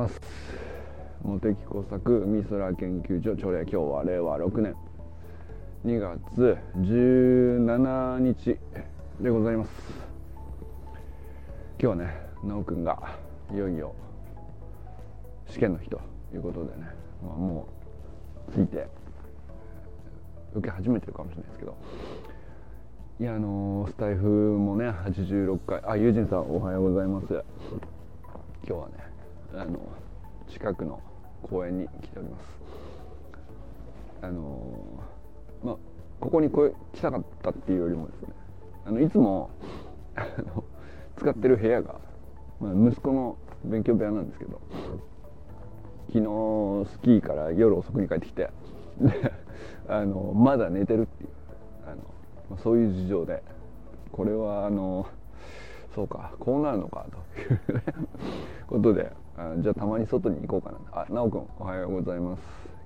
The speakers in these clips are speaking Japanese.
ます。茂木工作美空研究所朝礼今日は令和6年。2月17日でございます。今日はね奈くんがいよいよ試験の日ということでね、まあ、もうついて受け始めてるかもしれないですけど。いやあのー、スタイフもね86回あユージンさんおはようございます。今日はねあの近くの公園に来ております。あの、まあここに来たかったっていうよりもですねあのいつも使ってる部屋が、まあ、息子の勉強部屋なんですけど昨日スキーから夜遅くに帰ってきてであのまだ寝てるっていうあの、まあ、そういう事情でこれはあのそうかこうなるのかという、ことであじゃあたまに外に行こうかな。あ奈くんおはようございます。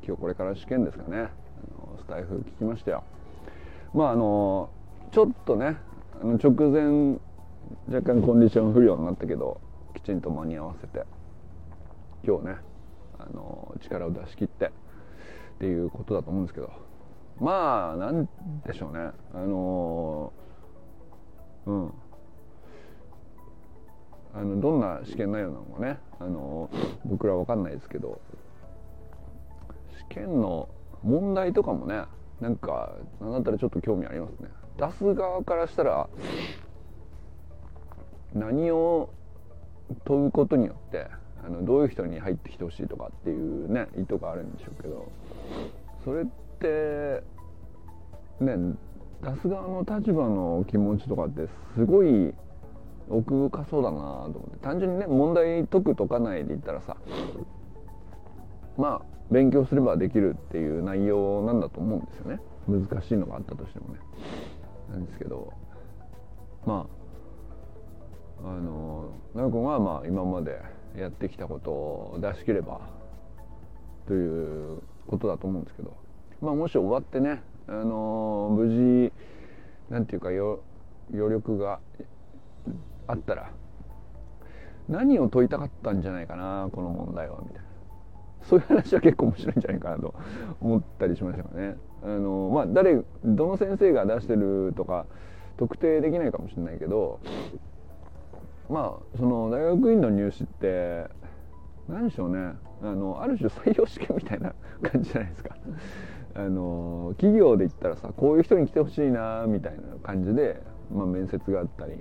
今日これから試験ですかね。あのスタイフ聞きましたよ。まああのちょっとねあの直前若干コンディション不良になったけどきちんと間に合わせて今日ねあの力を出し切ってっていうことだと思うんですけど。まあなんでしょうね。あのうん。あのどんな試験内容なのかね。あの僕ら分かんないですけど試験の問題とかもねなんか何だったらちょっと興味ありますね。出す側からしたら何を問うことによってあのどういう人に入ってきてほしいとかっていうね意図があるんでしょうけどそれってね出す側の立場の気持ちとかってすごい奥深そうだなと思って。単純にね問題解く解かないで言ったらさまあ勉強すればできるっていう内容なんだと思うんですよね。難しいのがあったとしてもね。なんですけどまああの奈くんはまあ今までやってきたことを出し切ればということだと思うんですけどまあもし終わってねあの無事なんていうか余力があったら何を問いたかったんじゃないかなこの問題はみたいな。そういう話は結構面白いんじゃないかなと思ったりしましたかね。あのまあ誰どの先生が出してるとか特定できないかもしれないけどまあその大学院の入試って何でしょうね。あのある種採用試験みたいな 感じじゃないですか。あの企業で言ったらさこういう人に来てほしいなみたいな感じで、まあ、面接があったり。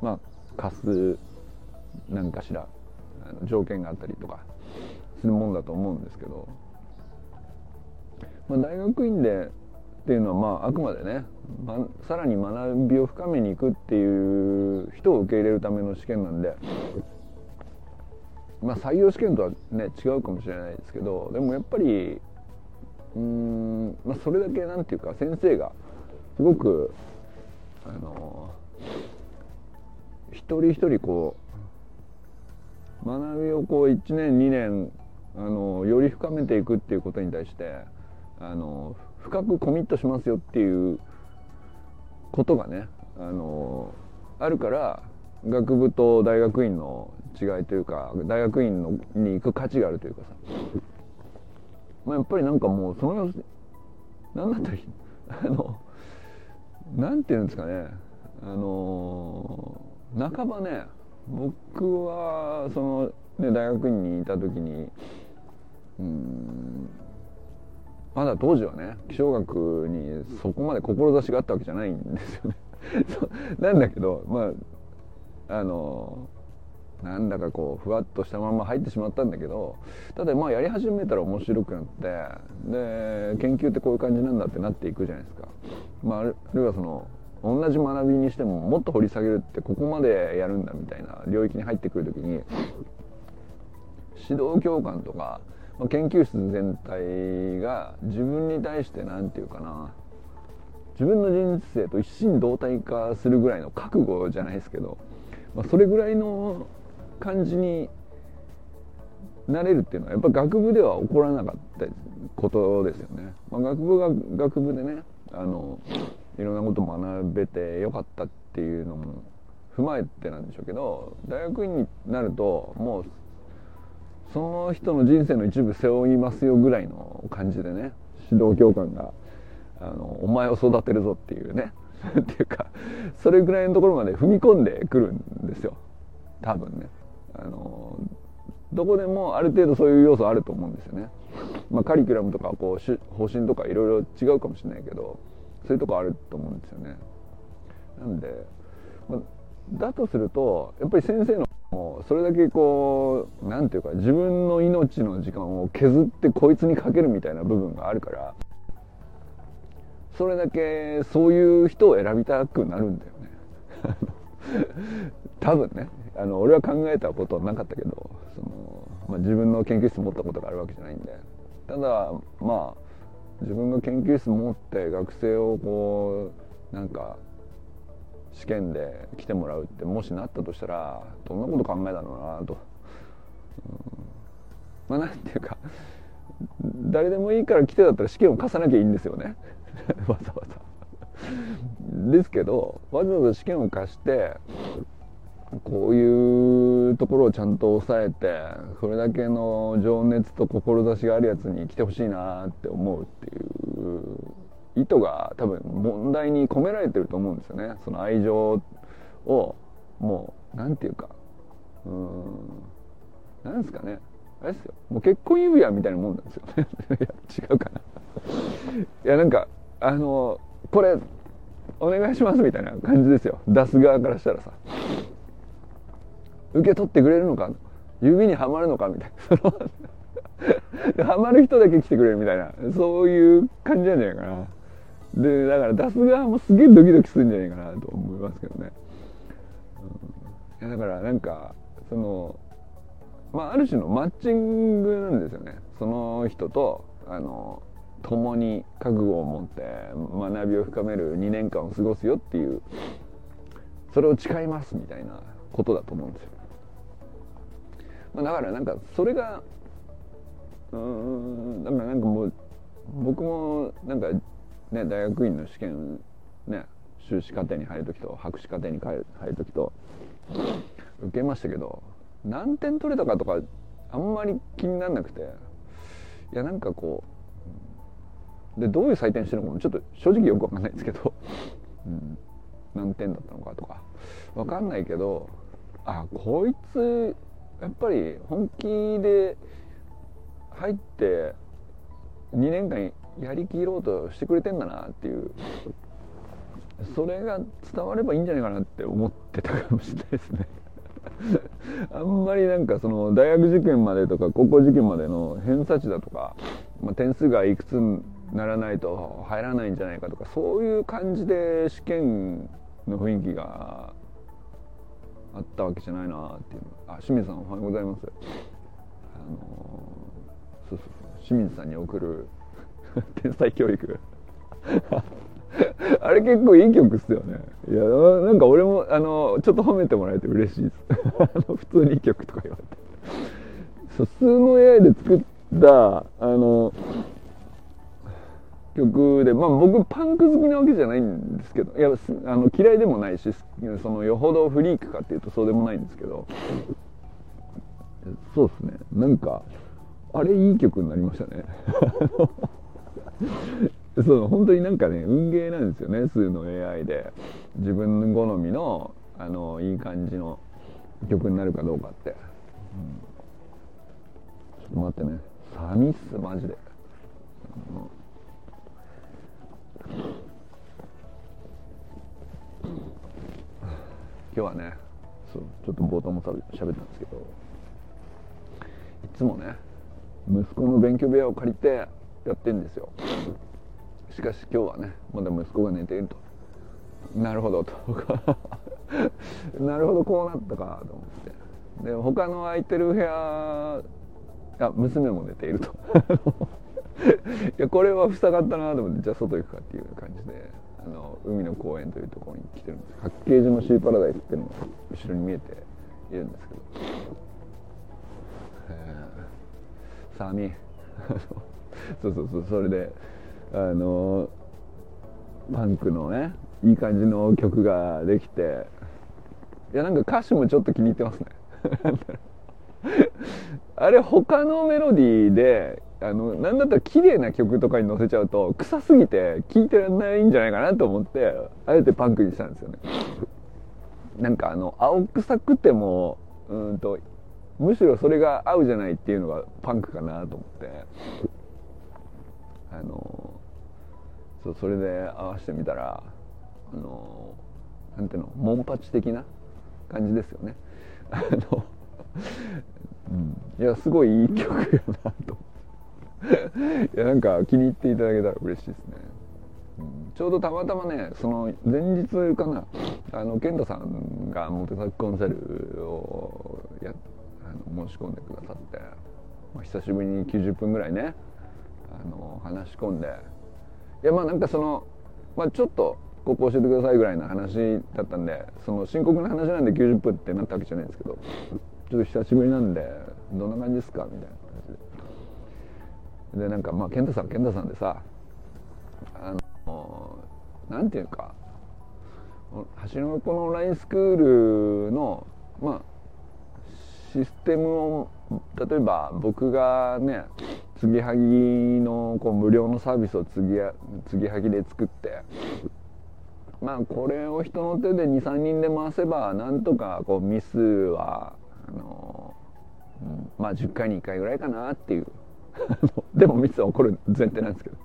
まあ貸す何かしら条件があったりとかするもんだと思うんですけど、まあ、大学院でっていうのはまああくまでね、ま、さらに学びを深めに行くっていう人を受け入れるための試験なんで。まあ、採用試験とはね違うかもしれないですけどでもやっぱりうん、まあ、それだけなんていうか先生がすごくあの一人一人こう学びをこう1年2年あのより深めていくっていうことに対してあの深くコミットしますよっていうことがねあのあるから学部と大学院の違いというか大学院のに行く価値があるというかさ、まあ、やっぱりなんかもうその何だったらあのなんていうんですかね。あの半ばね僕はその、ね、大学院にいた時にうんまだ当時はね気象学にそこまで志があったわけじゃないんですよね なんだけどまああのなんだかこうふわっとしたまま入ってしまったんだけどただまあやり始めたら面白くなってで研究ってこういう感じなんだってなっていくじゃないですか。まあ、あるいはその同じ学びにしてももっと掘り下げるってここまでやるんだみたいな領域に入ってくる時に指導教官とか、ま、研究室全体が自分に対して何て言うかな自分の人生と一心同体化するぐらいの覚悟じゃないですけど、まあ、それぐらいの感じになれるっていうのはやっぱ学部では起こらなかったことですよね。まあ、学部が学部でねあのいろんなこと学べてよかったっていうのも踏まえてなんでしょうけど大学院になるともうその人の人生の一部背負いますよぐらいの感じでね指導教官があのお前を育てるぞっていうね っていうかそれぐらいのところまで踏み込んでくるんですよ。多分ね。あのどこでもある程度そういう要素あると思うんですよね、まあ、カリキュラムとかこう方針とかいろいろ違うかもしれないけどそういうとこあると思うんですよね。なんで、ま、だとするとやっぱり先生のそれだけこう何て言うか自分の命の時間を削ってこいつにかけるみたいな部分があるからそれだけそういう人を選びたくなるんだよね。多分ね。あの俺は考えたことはなかったけどその、まあ、自分の研究室持ったことがあるわけじゃないんで。ただまあ自分が研究室持って学生をこうなんか試験で来てもらうってもしなったとしたらどんなこと考えたのかなと、うん、まあなんていうか誰でもいいから来てだったら試験を課さなきゃいいんですよね。わざわざ。ですけどわざわざ試験を課してこういうところをちゃんと抑えてそれだけの情熱と志があるやつに来てほしいなって思うっていう意図が多分問題に込められてると思うんですよね。その愛情をもう何て言うかうん何ですかね。あれですよ。もう結婚指輪みたいなもんなんですよね。いや違うかな。いやなんかあのこれお願いしますみたいな感じですよ。出す側からしたらさ。受け取ってくれるのか？指にはまるのかみたいな。はまる人だけ来てくれるみたいな。そういう感じなんじゃないかな。でだから出す側もすげえドキドキするんじゃないかなと思いますけどね、うん、いやだからなんかそのまあある種のマッチングなんですよね。その人とあの共に覚悟を持って学びを深める2年間を過ごすよっていうそれを誓いますみたいなことだと思うんですよ、まあ、だからなんかそれがうんだからなんかもう僕もなんかね、大学院の試験、ね、修士課程に入る時と博士課程に入る時と受けましたけど何点取れたかとかあんまり気にならなくていやなんかこうでどういう採点してるのかもちょっと正直よく分かんないですけど、うん、何点だったのかとか分かんないけどあこいつやっぱり本気で入って2年間やりきろうとしてくれてんだなっていうそれが伝わればいいんじゃないかなって思ってたかもしれないですね。あんまりなんかその大学受験までとか高校受験までの偏差値だとか、まあ、点数がいくつにならないと入らないんじゃないかとかそういう感じで試験の雰囲気があったわけじゃないなっていう。あ清水さんおはようございます。あのそうそうそう。清水さんに送る 天才教育。あれ結構いい曲っすよね。いやなんか俺もあのちょっと褒めてもらえて嬉しいです。普通にいい曲とか言われて。普通の AI で作ったあの曲でまあ僕パンク好きなわけじゃないんですけどいやあの嫌いでもないしそのよほどフリークかっていうとそうでもないんですけどそうですね。なんかあれいい曲になりましたね。そう本当になんかね運ゲーなんですよね数の AI で。自分好みのあのいい感じの曲になるかどうかって、うん、ちょっと待ってね。寂っすマジで、うん、今日はねそうちょっと冒頭もしゃべったんですけどいつもね息子の勉強部屋を借りてやってんですよ。しかし今日はねまだ息子が寝ていると。なるほどと。なるほどこうなったかと思って。で他の空いてる部屋あ娘も寝ていると。いやこれは塞がったなと思ってじゃあ外行くかっていう感じであの海の公園というところに来てるんです。八景島シーパラダイスっていうのが後ろに見えているんですけど、えー、サー そうそうそう。それであのパンクのねいい感じの曲ができていやなんか歌詞もちょっと気に入ってますね。あれ他のメロディーであのなんだったら綺麗な曲とかに載せちゃうと臭すぎて聴いてらんないんじゃないかなと思ってあえてパンクにしたんですよね。なんかあの青臭くてもうんとむしろそれが合うじゃないっていうのがパンクかなと思って。あのそうそれで合わせてみたらあのなんていうのモンパチ的な感じですよね。あの、うん、いやすごいいい曲やなと思って。いやなんか気に入っていただけたら嬉しいですね、うん、ちょうどたまたまねその前日かなあの健太さんがモテサクコンサルをやあの申し込んでくださって、まあ、久しぶりに90分ぐらいねあの話し込んでいやまあなんかその、まあ、ちょっとここ教えてくださいぐらいの話だったんでその深刻な話なんで90分ってなったわけじゃないんですけどちょっと久しぶりなんでどんな感じですか？みたいな。でなんかまあ健太さん健太さんでさあのなんていうか橋の子のオンラインスクールのまあシステムを例えば僕がね継ぎはぎのこう無料のサービスを継ぎ継ぎはぎで作ってまあこれを人の手で23人で回せばなんとかこうミスはあの、まあ10回に1回ぐらいかなっていう でもミスは起こる前提なんですけど。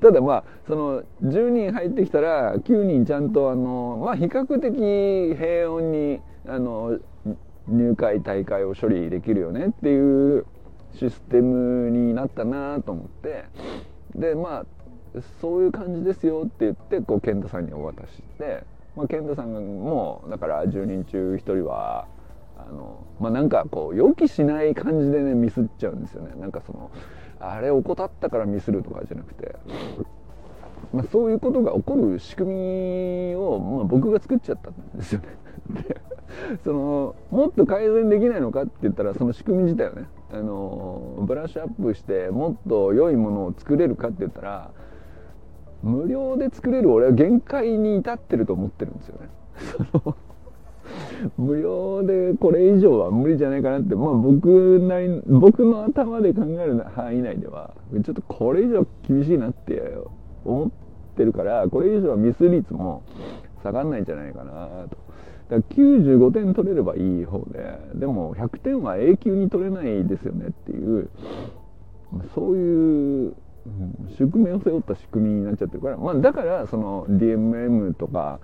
ただまあその10人入ってきたら9人ちゃんとあのまあ比較的平穏にあの入会大会を処理できるよねっていうシステムになったなと思って。でまあそういう感じですよって言ってこう健太さんにお渡しして、まあ、健太さんもだから10人中1人はあのまあなんかこう予期しない感じでねミスっちゃうんですよね。なんかそのあれ怠ったからミスるとかじゃなくて、まあ、そういうことが起こる仕組みを、まあ、僕が作っちゃったんですよね。そのもっと改善できないのかって言ったらその仕組み自体をねあのブラッシュアップしてもっと良いものを作れるかって言ったら無料で作れる俺は限界に至ってると思ってるんですよね。その無料でこれ以上は無理じゃないかなって、まあ僕なり、僕の頭で考える範囲内では、ちょっとこれ以上厳しいなって思ってるから、これ以上はミス率も下がんないんじゃないかなと。だから95点取れればいい方で、でも100点は永久に取れないですよねっていう、そういう宿命を背負った仕組みになっちゃってるから、まあ、だからその DMM とか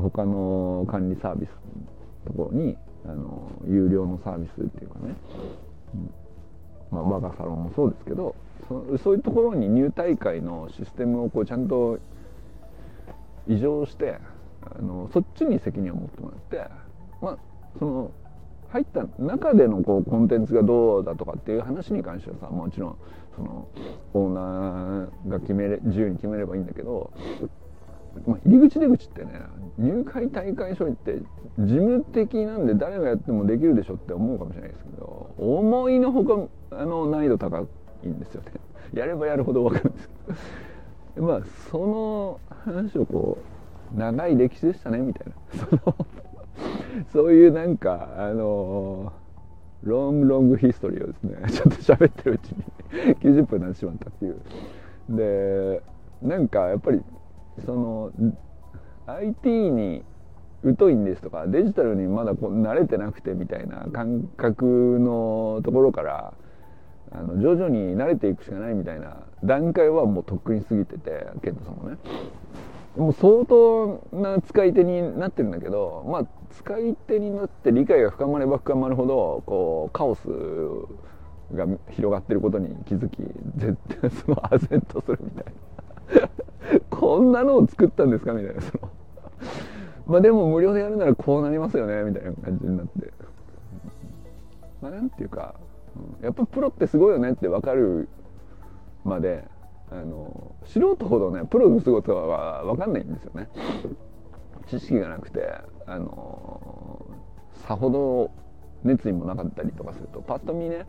他の管理サービスのところにあの有料のサービスっていうかね、うん。まあ、我がサロンもそうですけどそそういうところに入大会のシステムをこうちゃんと異常してあのそっちに責任を持ってもらってまあその入った中でのこうコンテンツがどうだとかっていう話に関してはさもちろんそのオーナーが決めれ自由に決めればいいんだけど、まあ、入り口出口ってね入会大会処理って事務的なんで誰がやってもできるでしょって思うかもしれないですけど思いのほかあの難易度高いんですよね。やればやるほど分かるんですけど。まあその話をこう長い歴史でしたねみたいな。そのそういうなんかあのロングロングヒストリーをですね ちょっと喋ってるうちに90分になってしまったっていう。でなんかやっぱりその IT に疎いんですとかデジタルにまだこう慣れてなくてみたいな感覚のところからあの徐々に慣れていくしかないみたいな段階はもうとっくに過ぎてて健太さんもね。もう相当な使い手になってるんだけどまあ使い手になって理解が深まれば深まるほどこうカオスが広がってることに気づき絶対 その唖然とするみたいな。こんなのを作ったんですか？みたいな。そのまあでも無料でやるならこうなりますよねみたいな感じになって。まあなんていうかやっぱプロってすごいよねって分かるまであの素人ほどねプロの仕事は分かんないんですよね。知識がなくてあのさほど熱意もなかったりとかするとパッと見ね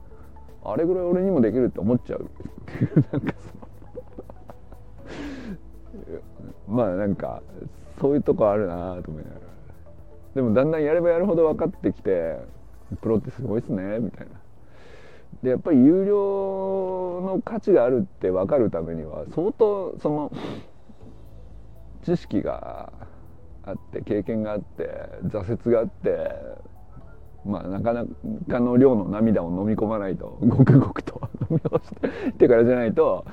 あれぐらい俺にもできるって思っちゃうっていうなんかそのまあなんかそういうとこあるなと思いながら。でもだんだんやればやるほど分かってきてプロってすごいっすねみたいな。でやっぱり有料の価値があるって分かるためには相当その知識があって経験があって挫折があってまあなかなかの量の涙を飲み込まないとごくごくと飲み干してからじゃないと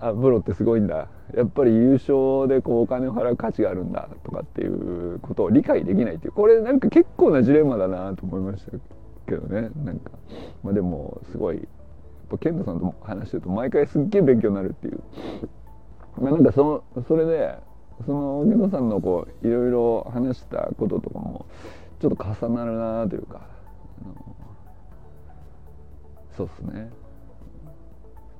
あプロってすごいんだ。やっぱり優勝でこうお金を払う価値があるんだとかっていうことを理解できないっていう。これなんか結構なジレンマだなと思いましたけどね。なんか。まあでもすごいやっぱ健太さんと話してると毎回すっげえ勉強になるっていう。まあなんかそのそれでその健太さんのこういろいろ話したこととかもちょっと重なるなというか。そうっすね。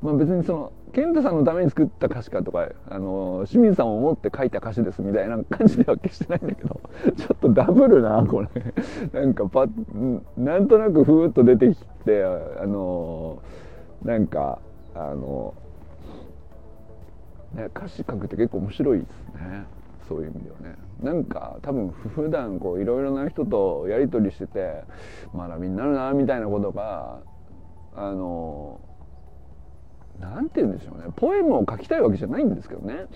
まあ別にその健太さんのために作った歌詞かとかあの清水さんを思って書いた歌詞ですみたいな感じでは決してないんだけど ちょっとダブルなこれ。なんかパなんとなくふーっと出てきてあのなんかあの、ね、歌詞書くって結構面白いですね。そういう意味ではね。なんか多分普段こういろいろな人とやり取りしてて学びになるなみたいなことがあの何て言うんでしょうね。ポエムを書きたいわけじゃないんですけどね。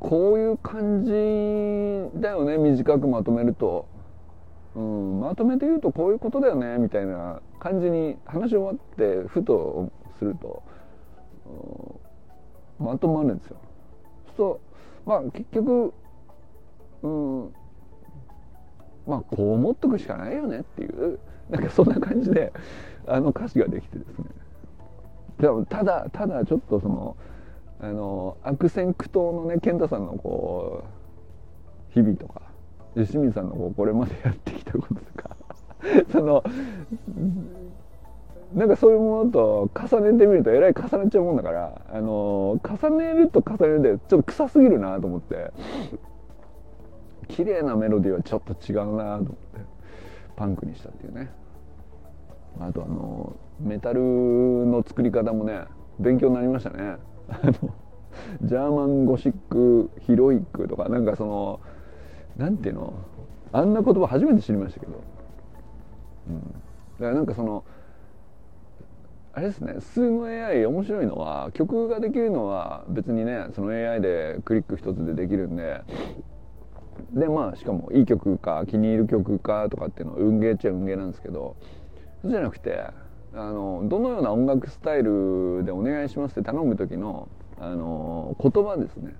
こういう感じだよね。短くまとめると、うん、まとめて言うとこういうことだよね。みたいな感じに話し終わってふとすると、うん、まとまるんですよ。そう。まあ結局、うん、まあこう思っとくしかないよねっていう。なんかそんな感じで。あの歌詞ができてですね。でもただただちょっとそのあの悪戦苦闘のね健太さんのこう日々とか清水さんのこうこれまでやってきたこととか そのなんかそういうものと重ねてみるとえらい重なっちゃうもんだからあの重ねると重ねるでちょっと臭すぎるなと思って綺麗なメロディーはちょっと違うなと思ってパンクにしたっていうね。あとあのメタルの作り方もね勉強になりましたね。あのジャーマンゴシックヒロイックとかなんかそのなんていうの？あんな言葉初めて知りましたけど、うん、だからなんかそのあれですね数の AI 面白いのは曲ができるのは別にねその AI でクリック一つでできるんで。でまあしかもいい曲か気に入る曲かとかっていうのは運ゲーっちゃ運ゲーなんですけど。そうじゃなくてあのどのような音楽スタイルでお願いしますって頼む時のあの言葉ですね。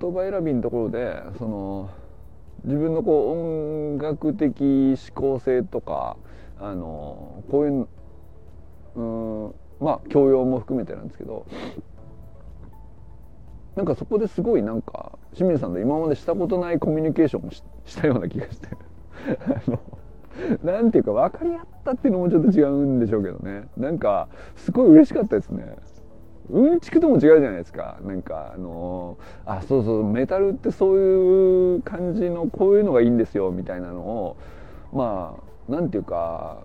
言葉選びのところでその自分のこう音楽的思考性とかあのこういううんまあ教養も含めてなんですけどなんかそこですごいなんか清水さんと今までしたことないコミュニケーションをしたような気がして。あの なんていうか分かり合ったっていうのもちょっと違うんでしょうけどね。なんかすごい嬉しかったですね。うんちくとも違うじゃないですか。なんかあのあそうそうメタルってそういう感じのこういうのがいいんですよみたいなのをまあなんていうか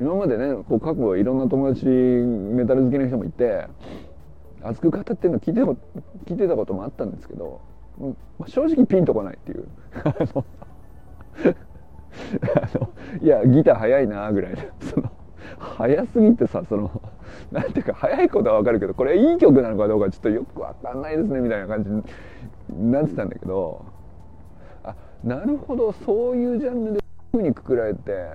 今までねこう過去いろんな友達メタル好きな人もいて熱く語ってるの聞いて聞いてたこともあったんですけど、まあ、正直ピンとこないっていう。あのいやギター速いなぐらいなその速すぎてさそのなんていうか速いことは分かるけどこれいい曲なのかどうかちょっとよく分かんないですねみたいな感じになってたんだけどあなるほどそういうジャンルでふうにくくられて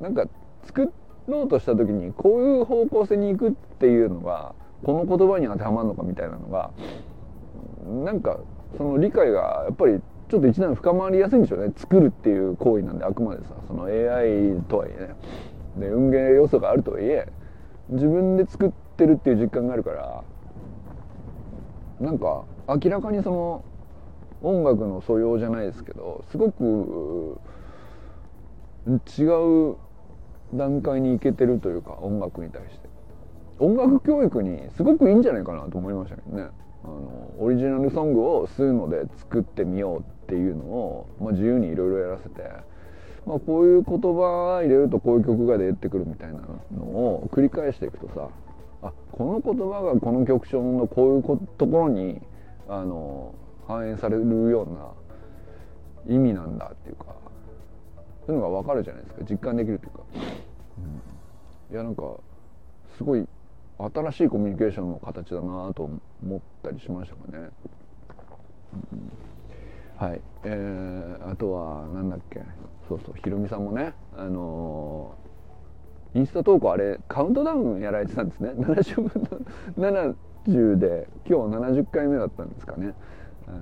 なんか作ろうとした時にこういう方向性に行くっていうのがこの言葉に当てはまるのかみたいなのがなんかその理解がやっぱりちょっと一段深まりやすいんでしょうね。作るっていう行為なんであくまでさその AI とはいえね。で運ゲー要素があるとはいえ自分で作ってるっていう実感があるからなんか明らかにその音楽の素養じゃないですけどすごく違う段階に行けてるというか音楽に対して。音楽教育にすごくいいんじゃないかなと思いましたけどね。あのオリジナルソングを吸うので作ってみようっていうのを、まあ、自由にいろいろやらせて、まあ、こういう言葉入れるとこういう曲が出てくるみたいなのを繰り返していくとさあこの言葉がこの曲調のこういうところにあの反映されるような意味なんだっていうかそういうのが分かるじゃないですか。実感できるというか、うん、いやなんかすごい新しいコミュニケーションの形だなと思ったりしましたかね、うん、はい。えー、あとは何だっけ？そうそうひろみさんもねあのー、インスタ投稿あれカウントダウンやられてたんですね。70分の70で今日70回目だったんですかね。あの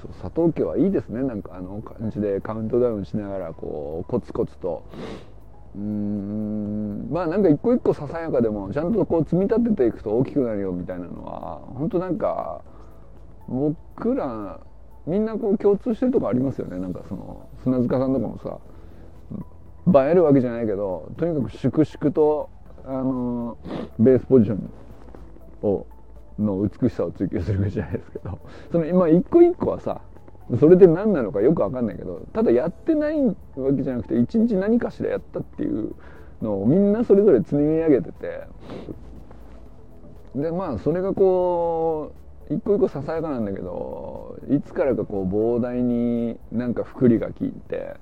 そう佐藤家はいいですね。なんかあの感じでカウントダウンしながらこうコツコツと。うんまあなんか一個一個ささやかでもちゃんとこう積み立てていくと大きくなるよみたいなのは本当なんか僕らみんなこう共通してるとこありますよね。なんかその砂塚さんとかもさ映えるわけじゃないけどとにかく粛々とあのベースポジションをの美しさを追求するじゃないですけどその今一個一個はさそれで何なのかよく分かんないけどただやってないわけじゃなくて一日何かしらやったっていうのをみんなそれぞれ積み上げててでまあそれがこう一個一個ささやかなんだけどいつからかこう膨大になんかくりが効いて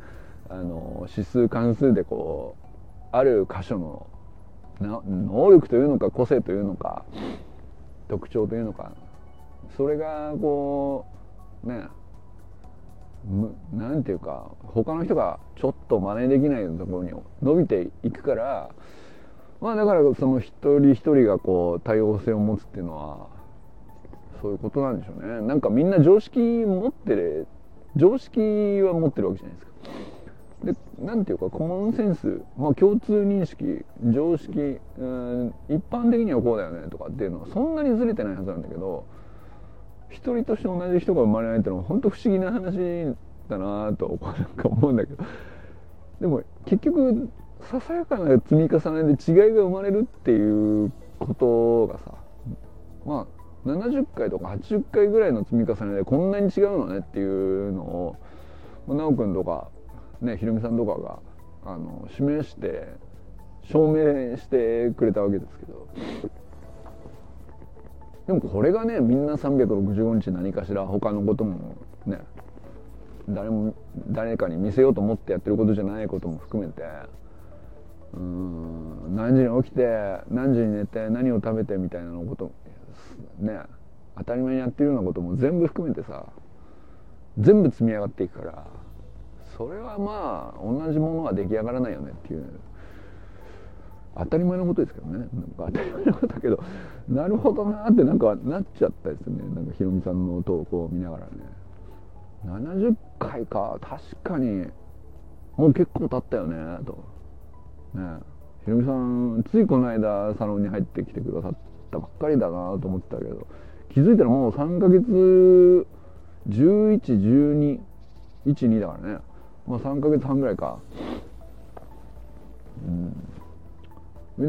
あの指数関数でこうある箇所の能力というのか個性というのか特徴というのかそれがこうねなんていうか他の人がちょっと真似できないところに伸びていくからまあだからその一人一人がこう多様性を持つっていうのはそういうことなんでしょうね。なんかみんな常識持ってる常識は持ってるわけじゃないですか。でなんていうかコモンセンス、まあ、共通認識常識うん一般的にはこうだよねとかっていうのはそんなにずれてないはずなんだけど一人として同じ人が生まれないっていうのは本当不思議な話だなとなんか思うんだけど。でも結局ささやかな積み重ねで違いが生まれるっていうことがさまあ70回とか80回ぐらいの積み重ねでこんなに違うのねっていうのを奈くんとかねひろみさんとかがあの示して証明してくれたわけですけど。でもこれがねみんな365日何かしら他のこともね誰も誰かに見せようと思ってやってることじゃないことも含めてうん何時に起きて何時に寝て何を食べてみたいなのことね当たり前にやってるようなことも全部含めてさ全部積み上がっていくからそれはまあ同じものは出来上がらないよねっていう当たり前のことですけどね。なんか当たり前のことだけどなるほどなってなんかなっちゃったですね。なんかひろみさんの投稿を見ながらね。70回か。確かにもう結構経ったよねと。ね。ひろみさんついこの間サロンに入ってきてくださったばっかりだなと思ってたけど気づいたらもう3ヶ月111212だからね。まあ3ヶ月半ぐらいか。うん。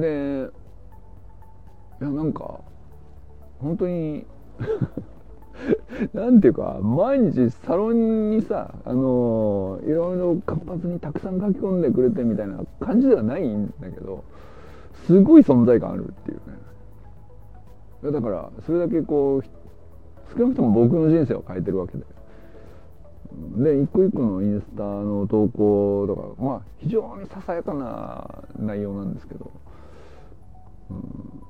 でいやなんか本当に なんていうか毎日サロンにさあのいろいろ活発にたくさん書き込んでくれてみたいな感じではないんだけどすごい存在感あるっていうね。だからそれだけこう少なくとも僕の人生を変えてるわけで。で一個一個のインスタの投稿とかまあ非常にささやかな内容なんですけど、うん、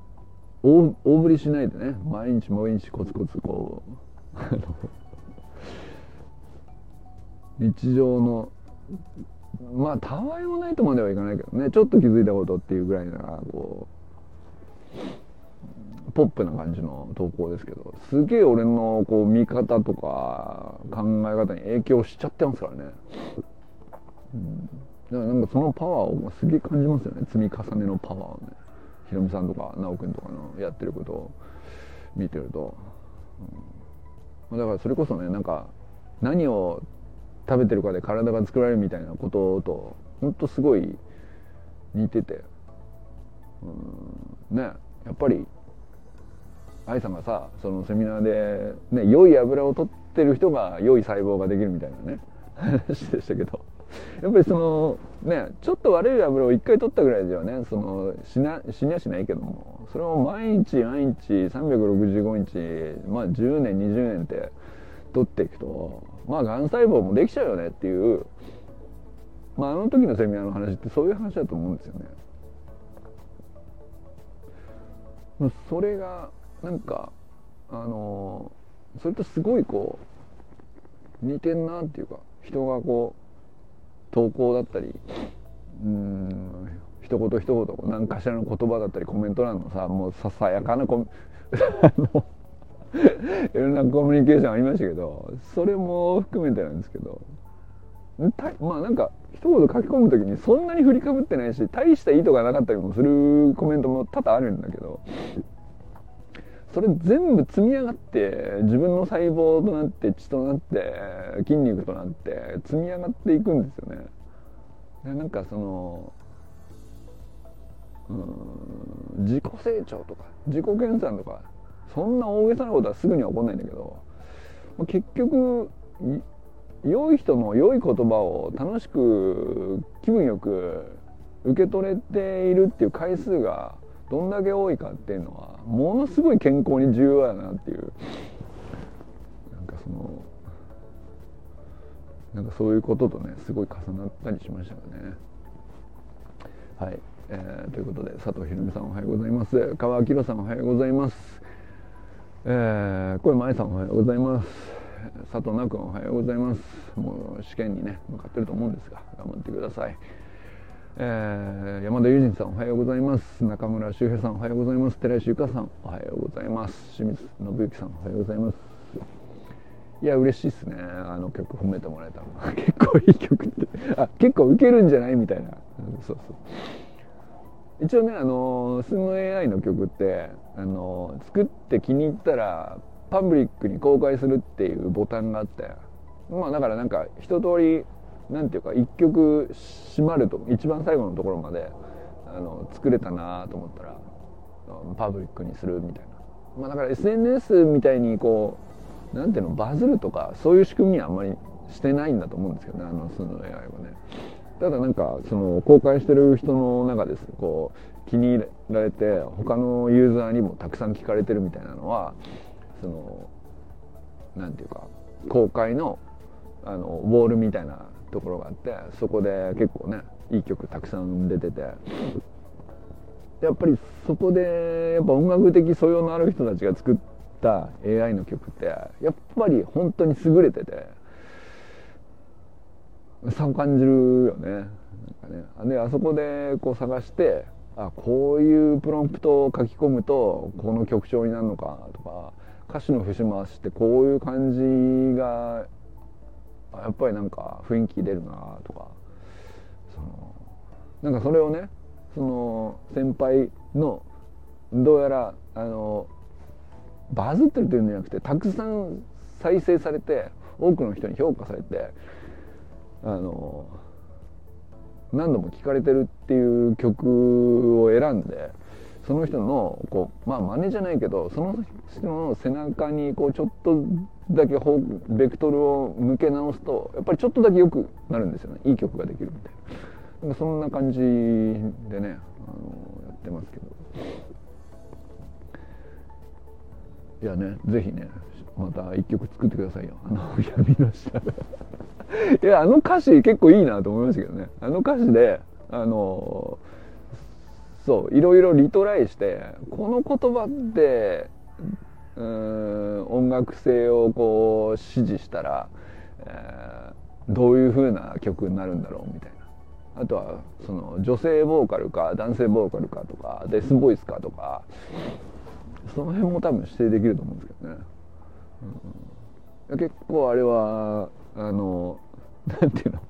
大大振りしないでね。毎日毎日コツコツこう。日常のまあたわいもないとまではいかないけどね。ちょっと気づいたことっていうぐらいならこう。ポップな感じの投稿ですけどすげえ俺のこう見方とか考え方に影響しちゃってますからね、うん、だからなんかそのパワーをすげえ感じますよね。積み重ねのパワーをね。ひろみさんとか奈くんとかのやってることを見てると、うん、だからそれこそねなんか何を食べてるかで体が作られるみたいなこととほんとすごい似てて、うん、ね。やっぱり愛さんがさそのセミナーで、ね、良い油を取ってる人が良い細胞ができるみたいなね話でしたけどやっぱりそのねちょっと悪い油を1回取ったぐらいではねその死な死にはしないけどもそれを毎日毎日365日まあ10年20年って取っていくとまあがん細胞もできちゃうよねっていうまああの時のセミナーの話ってそういう話だと思うんですよね。それがなんかあのそれとすごいこう似てんなっていうか人がこう投稿だったりうん一言一言何かしらの言葉だったりコメント欄のさもうささやかなコ いろんなコミュニケーションありましたけどそれも含めてなんですけどまあなんか一言書き込む時にそんなに振りかぶってないし大した意図がなかったりもするコメントも多々あるんだけどそれ全部積み上がって自分の細胞となって血となって筋肉となって積み上がっていくんですよね。でなんかそのうん自己成長とか自己研鑽とかそんな大げさなことはすぐには起こんないんだけど結局良い人の良い言葉を楽しく気分よく受け取れているっていう回数がどんだけ多いかっていうのはものすごい健康に重要だなっていう。なんかそのなんかそういうこととねすごい重なったりしましたよね。はい、えー、ということで佐藤ひろみさんおはようございます。川明さんおはようございます、えー、小山愛さんおはようございます。佐藤奈君おはようございます。もう試験にね向かってると思うんですが頑張ってください。えー、山田友人さんおはようございます。中村修平さんおはようございます。寺石由香さんおはようございます。清水信之さんおはようございます。いや嬉しいっすね。あの曲褒めてもらえた 結構いい曲って。あ結構ウケるんじゃないみたいな。そうそう。一応ねあのスム AI の曲ってあの作って気に入ったらパブリックに公開するっていうボタンがあって。まあだからなんか一通りなんていうか一曲閉まると一番最後のところまであの作れたなと思ったらパブリックにするみたいな、まあ、だから SNS みたいにこうなんていうのバズるとかそういう仕組みはあんまりしてないんだと思うんですけどねあのスの AI はね。ただなんかその公開してる人の中ですこう気に入られて他のユーザーにもたくさん聞かれてるみたいなのはそのなんていうか公開のあのウォールみたいなところがあってそこで結構ねいい曲たくさん出てて。やっぱりそこでやっぱ音楽的素養のある人たちが作った AI の曲ってやっぱり本当に優れてて。差を感じるよね。なんかね。であそこでこう探してあこういうプロンプトを書き込むとこの曲調になるのかとか歌詞の節回しってこういう感じがやっぱりなんか雰囲気出るなとかそのなんかそれをねその先輩のどうやらあのバズってるというんじゃなくてたくさん再生されて多くの人に評価されてあの何度も聴かれてるっていう曲を選んでその人のこうまあ真似じゃないけどその人の背中にこうちょっとだけベクトルを向け直すとやっぱりちょっとだけ良くなるんですよね。いい曲ができるみたいな。そんな感じでねあのやってますけど。いやねぜひねまた一曲作ってくださいよ。あの闇の下いやあの歌詞結構いいなと思いましたけどね。あの歌詞であのそういろいろリトライしてこの言葉ってうん音楽性をこう支持したら、えー、どういう風な曲になるんだろうみたいな。あとはその女性ボーカルか男性ボーカルかとかデスボイスかとかその辺も多分指定できると思うんですけどね、うん、結構あれはあのなんていうの？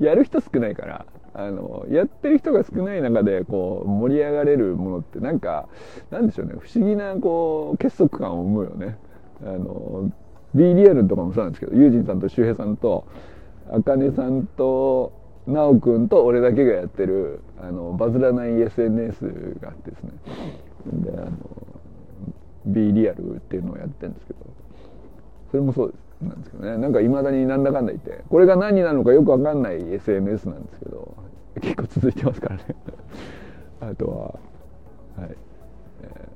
やる人少ないからあのやってる人が少ない中でこう盛り上がれるものってなんかなんでしょうね。不思議なこう結束感を生むよね。あの B リアルとかもそうなんですけどユージンさんと周平さんとあかねさんと奈くんと俺だけがやってるあのバズらない SNS があってですね。であの B リアルっていうのをやってるんですけどそれもそうです。なんですけどね。なんかいまだになんだかんだ言ってこれが何なのかよくわかんない SNS なんですけど結構続いてますからね。あとははい、え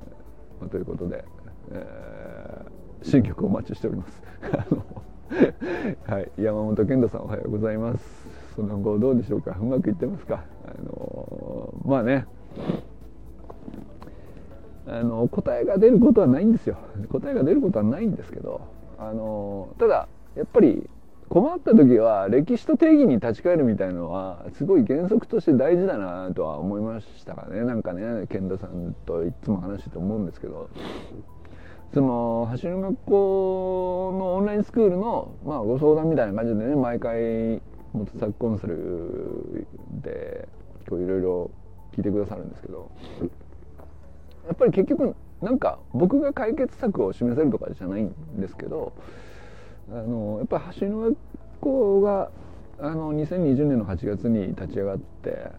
ー、ということで、えー、新曲お待ちしております。はい。山本健太さんおはようございます。その後どうでしょうか？うまくいってますか？あのまあね。あの答えが出ることはないんですよ。答えが出ることはないんですけどあのただやっぱり困った時は歴史と定義に立ち返るみたいのはすごい原則として大事だなとは思いましたかね。なんかね健太さんといつも話してて思うんですけど。その走る学校のオンラインスクールの、まあ、ご相談みたいな感じでね毎回元作コンサルでこういろいろ聞いてくださるんですけど。やっぱり結局なんか僕が解決策を示せるとかじゃないんですけどあのやっぱり橋の学校があの2020年の8月に立ち上がって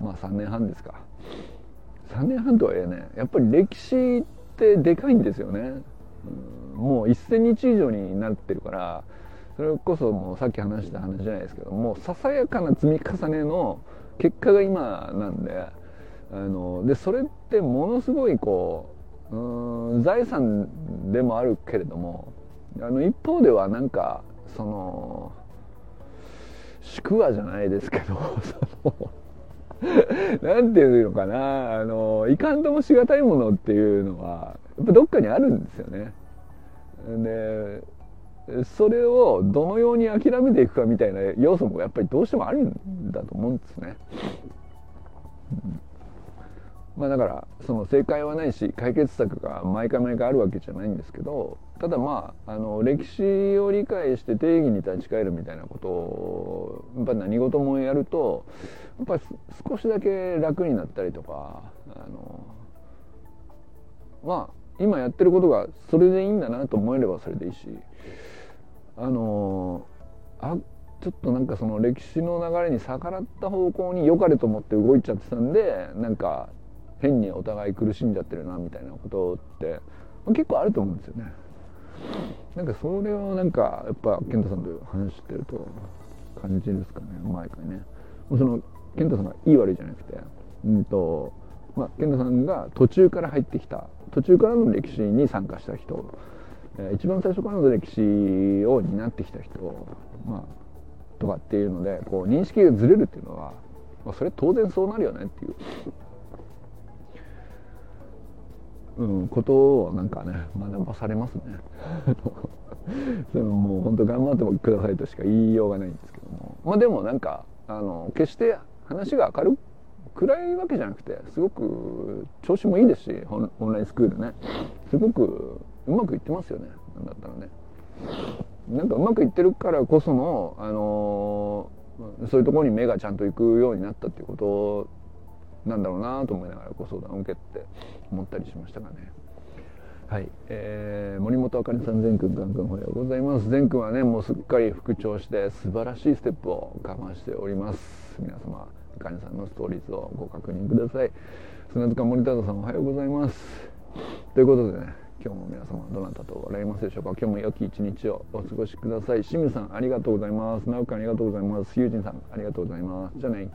まあ3年半ですか。3年半とはいえねやっぱり歴史ってでかいんですよね、もう1000日以上になってるからそれこそもうさっき話した話じゃないですけどもうささやかな積み重ねの結果が今なんであのでそれってものすごいこううん財産でもあるけれどもあの一方ではなんかその宿話じゃないですけどその なんていうのかなあのいかんともしがたいものっていうのはやっぱどっかにあるんですよね。でそれをどのように諦めていくかみたいな要素もやっぱりどうしてもあるんだと思うんですね。まあ、だからその正解はないし解決策が毎回毎回あるわけじゃないんですけどただまああの歴史を理解して定義に立ち返るみたいなことをやっぱ何事もやるとやっぱり少しだけ楽になったりとかあのまあ今やってることがそれでいいんだなと思えればそれでいいしあのあちょっとなんかその歴史の流れに逆らった方向に良かれと思って動いちゃってたんでなんか変にお互い苦しんじゃってるなみたいなことって結構あると思うんですよね。なんかそれをなんかやっぱ健太さんと話してると感じですかね毎回ね。その健太さんがいい悪いじゃなくて、うんとまあ、健太さんが途中から入ってきた途中からの歴史に参加した人、一番最初からの歴史を担ってきた人、まあ、とかっていうのでこう認識がずれるっていうのは、まあ、それ当然そうなるよねっていううん、ことをなんかね学ばされますね。そのもう本当頑張ってくださいとしか言いようがないんですけども。まあでもなんかあの決して話が明る暗いわけじゃなくてすごく調子もいいですしオンラインスクールね。すごくうまくいってますよね。なんだったらね。なんかうまくいってるからこその、あのそういうところに目がちゃんと行くようになったっていうことなんだろうなと思いながらご相談を受けて思ったりしましたがね。はい、えー、森本あかりさん善くん、ガンくんおはようございます。善くんはね、もうすっかり復調して素晴らしいステップを我慢しております。皆様、あかりさんのストーリーズをご確認ください。砂塚森田さんおはようございます。ということでね、今日も皆様どなたと笑いますでしょうか今日も良き一日をお過ごしください。清水さんありがとうございます。直樹ありがとうございます。ゆうじんさんありがとうございます。じゃあね。